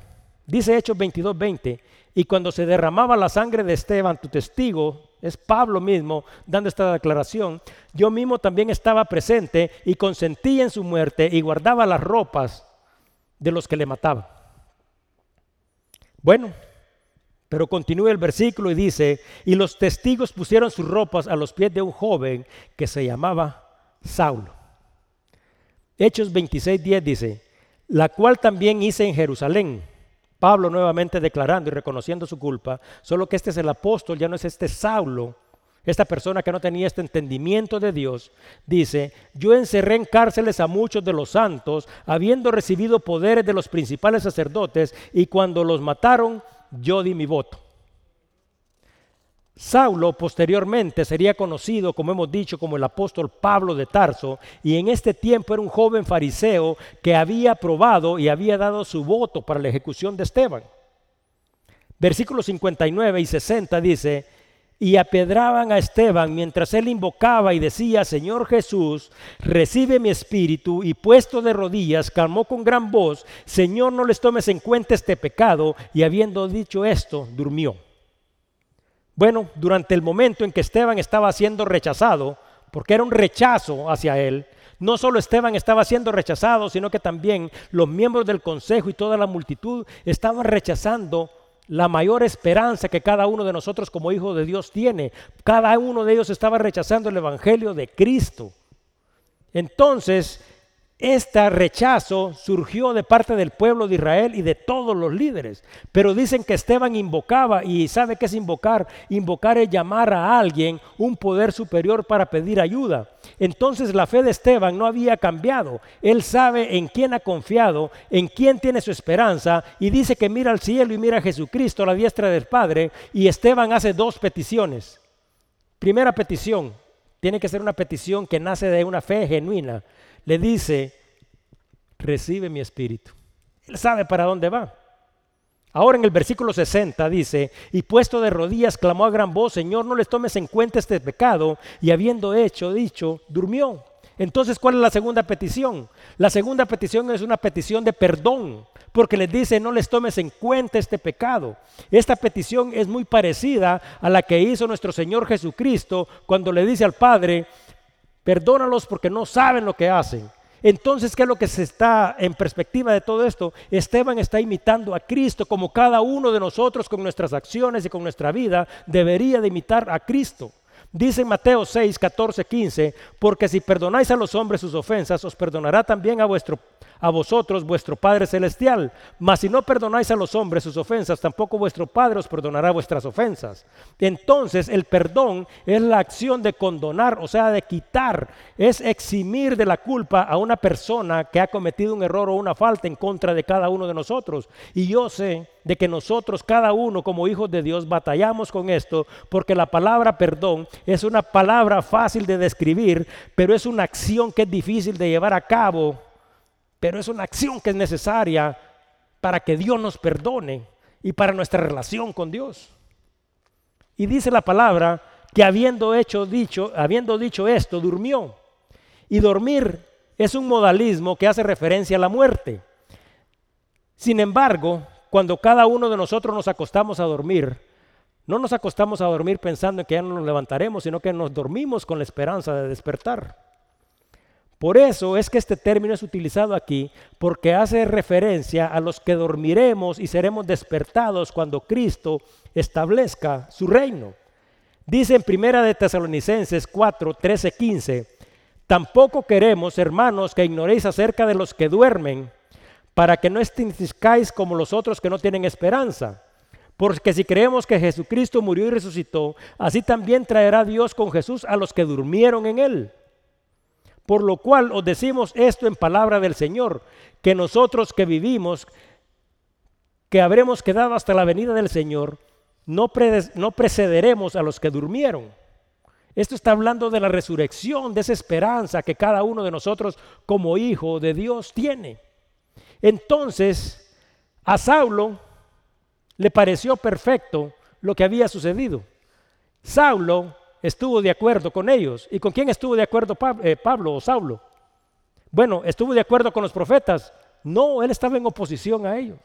Dice Hechos 22:20, y cuando se derramaba la sangre de Esteban, tu testigo, es Pablo mismo dando esta declaración, yo mismo también estaba presente y consentí en su muerte y guardaba las ropas de los que le mataban. Bueno, pero continúa el versículo y dice, y los testigos pusieron sus ropas a los pies de un joven que se llamaba Saulo. Hechos 26:10 dice, la cual también hice en Jerusalén. Pablo nuevamente declarando y reconociendo su culpa, solo que este es el apóstol, ya no es este Saulo, esta persona que no tenía este entendimiento de Dios, dice, yo encerré en cárceles a muchos de los santos, habiendo recibido poderes de los principales sacerdotes, y cuando los mataron, yo di mi voto. Saulo posteriormente sería conocido, como hemos dicho, como el apóstol Pablo de Tarso, y en este tiempo era un joven fariseo que había probado y había dado su voto para la ejecución de Esteban. Versículos 59 y 60 dice, y apedraban a Esteban mientras él invocaba y decía, Señor Jesús, recibe mi espíritu, y puesto de rodillas, clamó con gran voz, Señor, no les tomes en cuenta este pecado, y habiendo dicho esto, durmió. Bueno, durante el momento en que Esteban estaba siendo rechazado, porque era un rechazo hacia él, no solo Esteban estaba siendo rechazado, sino que también los miembros del consejo y toda la multitud estaban rechazando la mayor esperanza que cada uno de nosotros como hijos de Dios tiene. Cada uno de ellos estaba rechazando el Evangelio de Cristo. Entonces, este rechazo surgió de parte del pueblo de Israel y de todos los líderes. Pero dicen que Esteban invocaba, y ¿sabe qué es invocar? Invocar es llamar a alguien un poder superior para pedir ayuda. Entonces la fe de Esteban no había cambiado. Él sabe en quién ha confiado, en quién tiene su esperanza, y dice que mira al cielo y mira a Jesucristo la diestra del Padre, y Esteban hace dos peticiones. Primera petición, tiene que ser una petición que nace de una fe genuina le dice, recibe mi espíritu. Él sabe para dónde va. Ahora en el versículo 60 dice, y puesto de rodillas clamó a gran voz, Señor, no les tomes en cuenta este pecado, y habiendo hecho, dicho, durmió. Entonces, ¿cuál es la segunda petición? La segunda petición es una petición de perdón, porque les dice, no les tomes en cuenta este pecado. Esta petición es muy parecida a la que hizo nuestro Señor Jesucristo cuando le dice al Padre, Perdónalos porque no saben lo que hacen. Entonces, ¿qué es lo que se está en perspectiva de todo esto? Esteban está imitando a Cristo como cada uno de nosotros con nuestras acciones y con nuestra vida debería de imitar a Cristo. Dice Mateo 6, 14, 15, porque si perdonáis a los hombres sus ofensas, os perdonará también a vuestro a vosotros vuestro Padre Celestial. Mas si no perdonáis a los hombres sus ofensas, tampoco vuestro Padre os perdonará vuestras ofensas. Entonces el perdón es la acción de condonar, o sea, de quitar, es eximir de la culpa a una persona que ha cometido un error o una falta en contra de cada uno de nosotros. Y yo sé de que nosotros, cada uno como hijos de Dios, batallamos con esto, porque la palabra perdón es una palabra fácil de describir, pero es una acción que es difícil de llevar a cabo pero es una acción que es necesaria para que Dios nos perdone y para nuestra relación con Dios. Y dice la palabra que habiendo hecho dicho, habiendo dicho esto, durmió. Y dormir es un modalismo que hace referencia a la muerte. Sin embargo, cuando cada uno de nosotros nos acostamos a dormir, no nos acostamos a dormir pensando en que ya no nos levantaremos, sino que nos dormimos con la esperanza de despertar. Por eso es que este término es utilizado aquí, porque hace referencia a los que dormiremos y seremos despertados cuando Cristo establezca su reino. Dice en Primera de Tesalonicenses 4, 13, 15, tampoco queremos, hermanos, que ignoréis acerca de los que duermen, para que no estéis como los otros que no tienen esperanza. Porque si creemos que Jesucristo murió y resucitó, así también traerá Dios con Jesús a los que durmieron en él. Por lo cual os decimos esto en palabra del Señor, que nosotros que vivimos, que habremos quedado hasta la venida del Señor, no, precederemos a los que durmieron. Esto está hablando de la resurrección, de esa esperanza que cada uno de nosotros como hijo de Dios tiene. Entonces, a Saulo le pareció perfecto lo que había sucedido. Saulo estuvo de acuerdo con ellos. ¿Y con quién estuvo de acuerdo eh, Pablo o Saulo? Bueno, estuvo de acuerdo con los profetas. No, él estaba en oposición a ellos.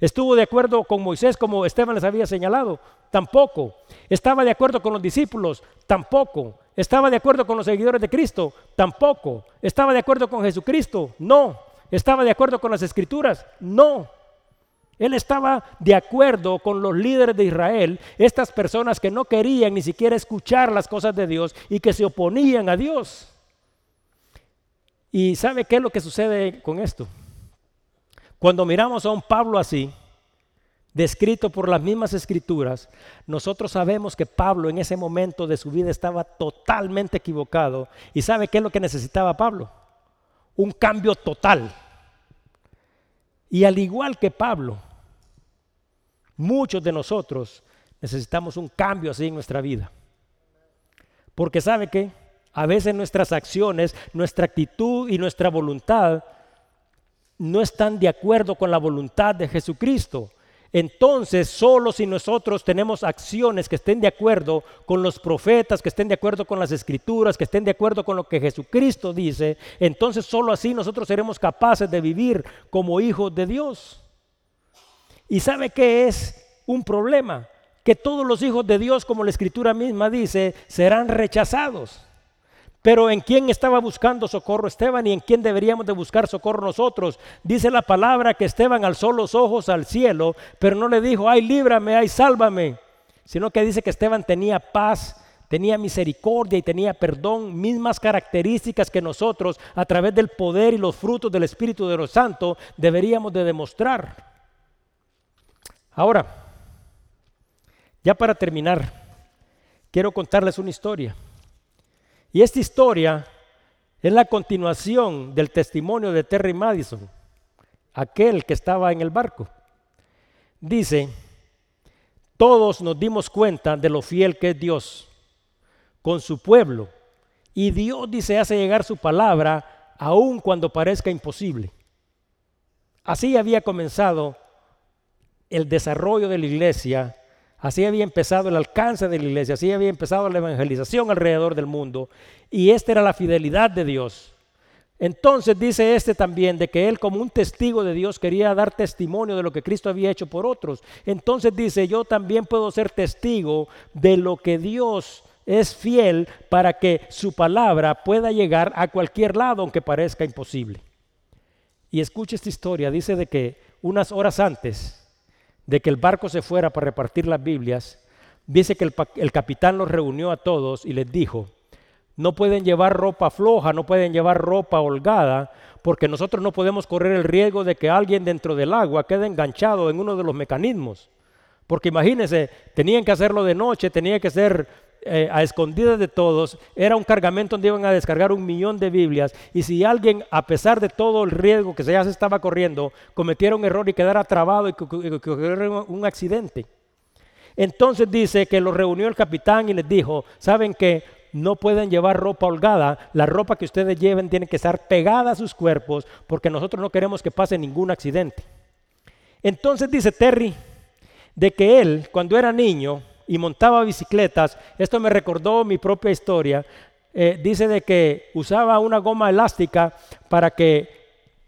¿Estuvo de acuerdo con Moisés como Esteban les había señalado? Tampoco. ¿Estaba de acuerdo con los discípulos? Tampoco. ¿Estaba de acuerdo con los seguidores de Cristo? Tampoco. ¿Estaba de acuerdo con Jesucristo? No. ¿Estaba de acuerdo con las escrituras? No. Él estaba de acuerdo con los líderes de Israel, estas personas que no querían ni siquiera escuchar las cosas de Dios y que se oponían a Dios. ¿Y sabe qué es lo que sucede con esto? Cuando miramos a un Pablo así, descrito por las mismas escrituras, nosotros sabemos que Pablo en ese momento de su vida estaba totalmente equivocado. ¿Y sabe qué es lo que necesitaba Pablo? Un cambio total. Y al igual que Pablo, muchos de nosotros necesitamos un cambio así en nuestra vida. Porque sabe que a veces nuestras acciones, nuestra actitud y nuestra voluntad no están de acuerdo con la voluntad de Jesucristo. Entonces, solo si nosotros tenemos acciones que estén de acuerdo con los profetas, que estén de acuerdo con las escrituras, que estén de acuerdo con lo que Jesucristo dice, entonces solo así nosotros seremos capaces de vivir como hijos de Dios. ¿Y sabe qué es un problema? Que todos los hijos de Dios, como la escritura misma dice, serán rechazados. Pero ¿en quién estaba buscando socorro Esteban y en quién deberíamos de buscar socorro nosotros? Dice la palabra que Esteban alzó los ojos al cielo, pero no le dijo, ay, líbrame, ay, sálvame, sino que dice que Esteban tenía paz, tenía misericordia y tenía perdón, mismas características que nosotros a través del poder y los frutos del Espíritu de los Santos deberíamos de demostrar. Ahora, ya para terminar, quiero contarles una historia. Y esta historia es la continuación del testimonio de Terry Madison, aquel que estaba en el barco. Dice, todos nos dimos cuenta de lo fiel que es Dios con su pueblo. Y Dios dice, hace llegar su palabra aun cuando parezca imposible. Así había comenzado el desarrollo de la iglesia Así había empezado el alcance de la iglesia, así había empezado la evangelización alrededor del mundo. Y esta era la fidelidad de Dios. Entonces dice este también de que él como un testigo de Dios quería dar testimonio de lo que Cristo había hecho por otros. Entonces dice, yo también puedo ser testigo de lo que Dios es fiel para que su palabra pueda llegar a cualquier lado aunque parezca imposible. Y escuche esta historia, dice de que unas horas antes de que el barco se fuera para repartir las Biblias, dice que el, capitán los reunió a todos y les dijo, no pueden llevar ropa floja, no pueden llevar ropa holgada, porque nosotros no podemos correr el riesgo de que alguien dentro del agua quede enganchado en uno de los mecanismos. Porque imagínense, tenían que hacerlo de noche, tenía que ser eh, a escondidas de todos, era un cargamento donde iban a descargar un millón de Biblias. Y si alguien, a pesar de todo el riesgo que ya se estaba corriendo, cometiera un error y quedara trabado y que, un accidente. Entonces dice que lo reunió el capitán y les dijo, ¿saben que no pueden llevar ropa holgada, la ropa que ustedes lleven tiene que estar pegada a sus cuerpos porque nosotros no queremos que pase ningún accidente. Entonces dice Terry de que él, cuando era niño, y montaba bicicletas, esto me recordó mi propia historia, eh, dice de que usaba una goma elástica para que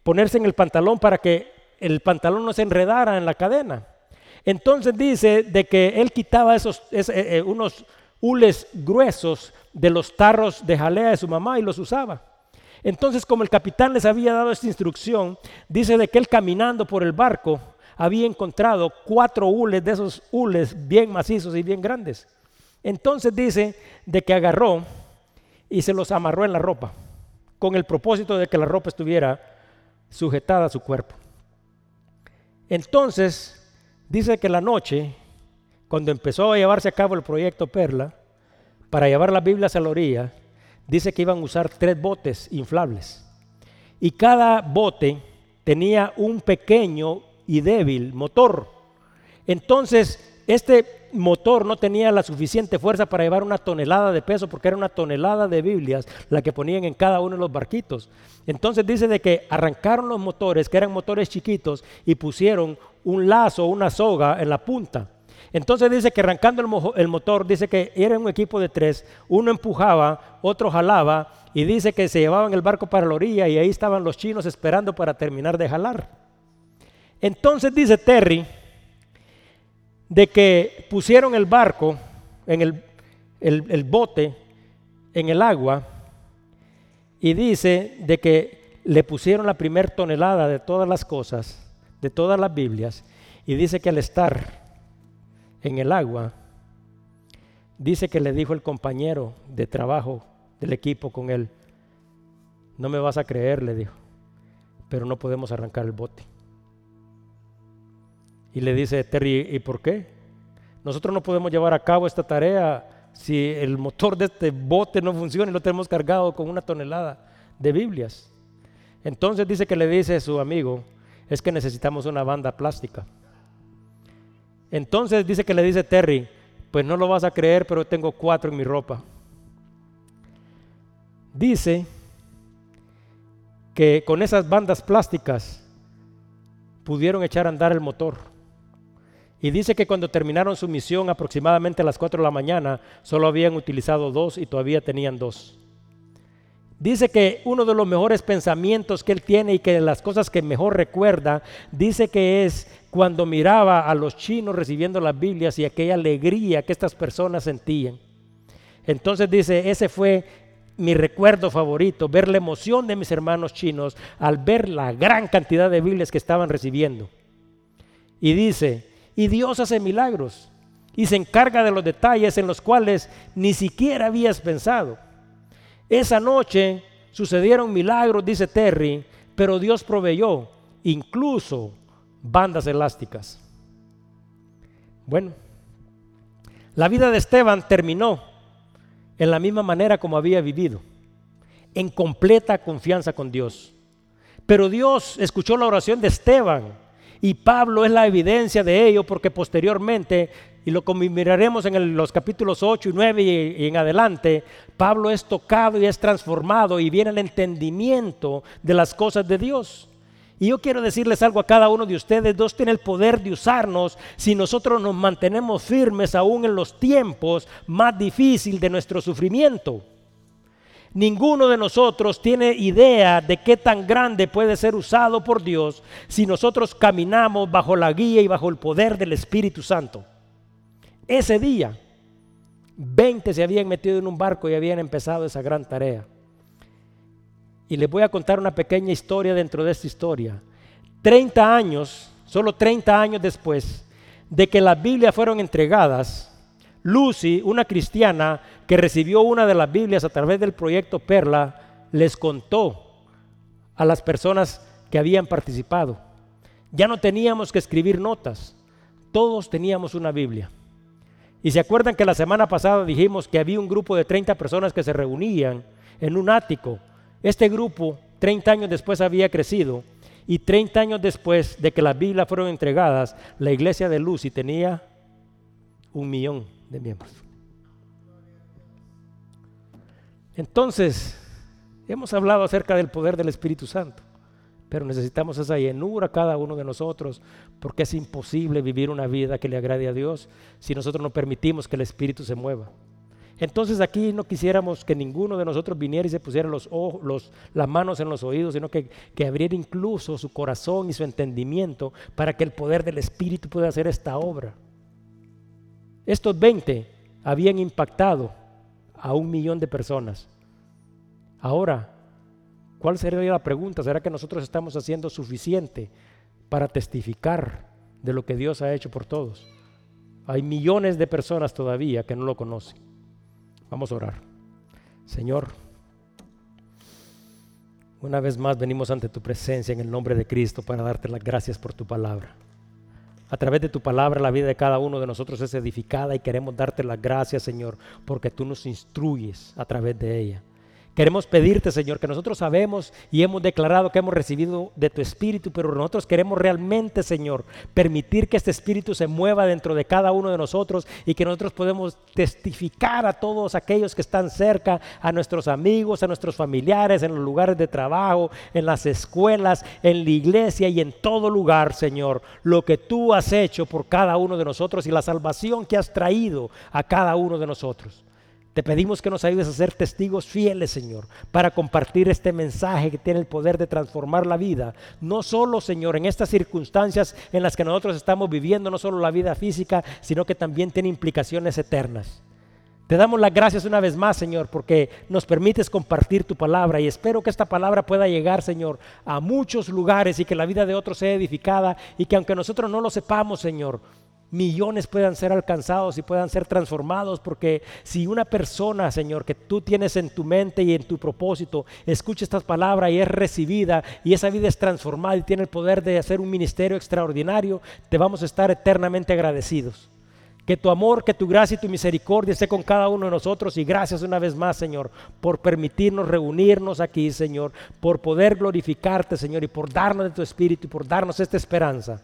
ponerse en el pantalón para que el pantalón no se enredara en la cadena. Entonces dice de que él quitaba esos eh, eh, unos hules gruesos de los tarros de jalea de su mamá y los usaba. Entonces, como el capitán les había dado esta instrucción, dice de que él caminando por el barco había encontrado cuatro hules de esos hules bien macizos y bien grandes. Entonces dice de que agarró y se los amarró en la ropa, con el propósito de que la ropa estuviera sujetada a su cuerpo. Entonces dice que la noche, cuando empezó a llevarse a cabo el proyecto Perla, para llevar las Biblias a la orilla, dice que iban a usar tres botes inflables. Y cada bote tenía un pequeño y débil motor. Entonces, este motor no tenía la suficiente fuerza para llevar una tonelada de peso porque era una tonelada de Biblias la que ponían en cada uno de los barquitos. Entonces dice de que arrancaron los motores, que eran motores chiquitos, y pusieron un lazo, una soga en la punta. Entonces dice que arrancando el, motor, dice que era un equipo de tres, uno empujaba, otro jalaba, y dice que se llevaban el barco para la orilla y ahí estaban los chinos esperando para terminar de jalar. Entonces dice Terry, de que pusieron el barco, en el, el, bote, en el agua, y dice de que le pusieron la primer tonelada de todas las cosas, de todas las Biblias, y dice que al estar en el agua, dice que le dijo el compañero de trabajo del equipo con él, no me vas a creer, le dijo, pero no podemos arrancar el bote. Y le dice Terry, ¿y por qué? Nosotros no podemos llevar a cabo esta tarea si el motor de este bote no funciona y lo tenemos cargado con una tonelada de Biblias. Entonces dice que le dice a su amigo, es que necesitamos una banda plástica. Entonces dice que le dice Terry, pues no lo vas a creer, pero tengo cuatro en mi ropa. Dice que con esas bandas plásticas pudieron echar a andar el motor. Y dice que cuando terminaron su misión aproximadamente a las 4 de la mañana, solo habían utilizado dos y todavía tenían dos. Dice que uno de los mejores pensamientos que él tiene y que de las cosas que mejor recuerda, dice que es cuando miraba a los chinos recibiendo las Biblias y aquella alegría que estas personas sentían. Entonces dice, ese fue mi recuerdo favorito, ver la emoción de mis hermanos chinos al ver la gran cantidad de Biblias que estaban recibiendo. Y dice, y Dios hace milagros y se encarga de los detalles en los cuales ni siquiera habías pensado. Esa noche sucedieron milagros, dice Terry, pero Dios proveyó incluso bandas elásticas. Bueno, la vida de Esteban terminó en la misma manera como había vivido, en completa confianza con Dios. Pero Dios escuchó la oración de Esteban y Pablo es la evidencia de ello porque posteriormente, y lo miraremos en los capítulos 8 y 9 y, en adelante, Pablo es tocado y es transformado y viene el entendimiento de las cosas de Dios. Y yo quiero decirles algo a cada uno de ustedes, Dios tiene el poder de usarnos si nosotros nos mantenemos firmes aún en los tiempos más difíciles de nuestro sufrimiento. Ninguno de nosotros tiene idea de qué tan grande puede ser usado por Dios si nosotros caminamos bajo la guía y bajo el poder del Espíritu Santo. Ese día, 20 se habían metido en un barco y habían empezado esa gran tarea. Y les voy a contar una pequeña historia dentro de esta historia. 30 años, solo 30 años después de que las Biblias fueron entregadas, Lucy, una cristiana que recibió una de las Biblias a través del proyecto Perla, les contó a las personas que habían participado. Ya no teníamos que escribir notas, todos teníamos una Biblia. Y se acuerdan que la semana pasada dijimos que había un grupo de 30 personas que se reunían en un ático. Este grupo 30 años después había crecido y 30 años después de que las Biblias fueron entregadas, la iglesia de Lucy tenía un millón de miembros. Entonces, hemos hablado acerca del poder del Espíritu Santo, pero necesitamos esa llenura cada uno de nosotros, porque es imposible vivir una vida que le agrade a Dios si nosotros no permitimos que el Espíritu se mueva. Entonces aquí no quisiéramos que ninguno de nosotros viniera y se pusiera los ojos, las manos en los oídos, sino que, que abriera incluso su corazón y su entendimiento para que el poder del Espíritu pueda hacer esta obra. Estos 20 habían impactado a un millón de personas. Ahora, ¿cuál sería la pregunta? ¿Será que nosotros estamos haciendo suficiente para testificar de lo que Dios ha hecho por todos? Hay millones de personas todavía que no lo conocen. Vamos a orar. Señor, una vez más venimos ante tu presencia en el nombre de Cristo para darte las gracias por tu palabra. A través de tu palabra la vida de cada uno de nosotros es edificada y queremos darte las gracias, Señor, porque tú nos instruyes a través de ella. Queremos pedirte, Señor, que nosotros sabemos y hemos declarado que hemos recibido de tu Espíritu, pero nosotros queremos realmente, Señor, permitir que este Espíritu se mueva dentro de cada uno de nosotros y que nosotros podemos testificar a todos aquellos que están cerca, a nuestros amigos, a nuestros familiares, en los lugares de trabajo, en las escuelas, en la iglesia y en todo lugar, Señor, lo que tú has hecho por cada uno de nosotros y la salvación que has traído a cada uno de nosotros. Te pedimos que nos ayudes a ser testigos fieles, Señor, para compartir este mensaje que tiene el poder de transformar la vida. No solo, Señor, en estas circunstancias en las que nosotros estamos viviendo, no solo la vida física, sino que también tiene implicaciones eternas. Te damos las gracias una vez más, Señor, porque nos permites compartir tu palabra y espero que esta palabra pueda llegar, Señor, a muchos lugares y que la vida de otros sea edificada y que aunque nosotros no lo sepamos, Señor, millones puedan ser alcanzados y puedan ser transformados, porque si una persona, Señor, que tú tienes en tu mente y en tu propósito, escucha estas palabras y es recibida y esa vida es transformada y tiene el poder de hacer un ministerio extraordinario, te vamos a estar eternamente agradecidos. Que tu amor, que tu gracia y tu misericordia esté con cada uno de nosotros y gracias una vez más, Señor, por permitirnos reunirnos aquí, Señor, por poder glorificarte, Señor, y por darnos de tu espíritu y por darnos esta esperanza.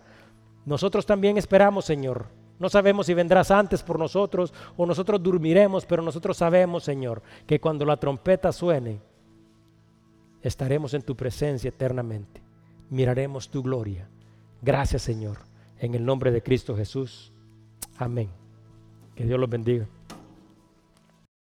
Nosotros también esperamos, Señor. No sabemos si vendrás antes por nosotros o nosotros dormiremos, pero nosotros sabemos, Señor, que cuando la trompeta suene, estaremos en tu presencia eternamente. Miraremos tu gloria. Gracias, Señor. En el nombre de Cristo Jesús. Amén. Que Dios los bendiga.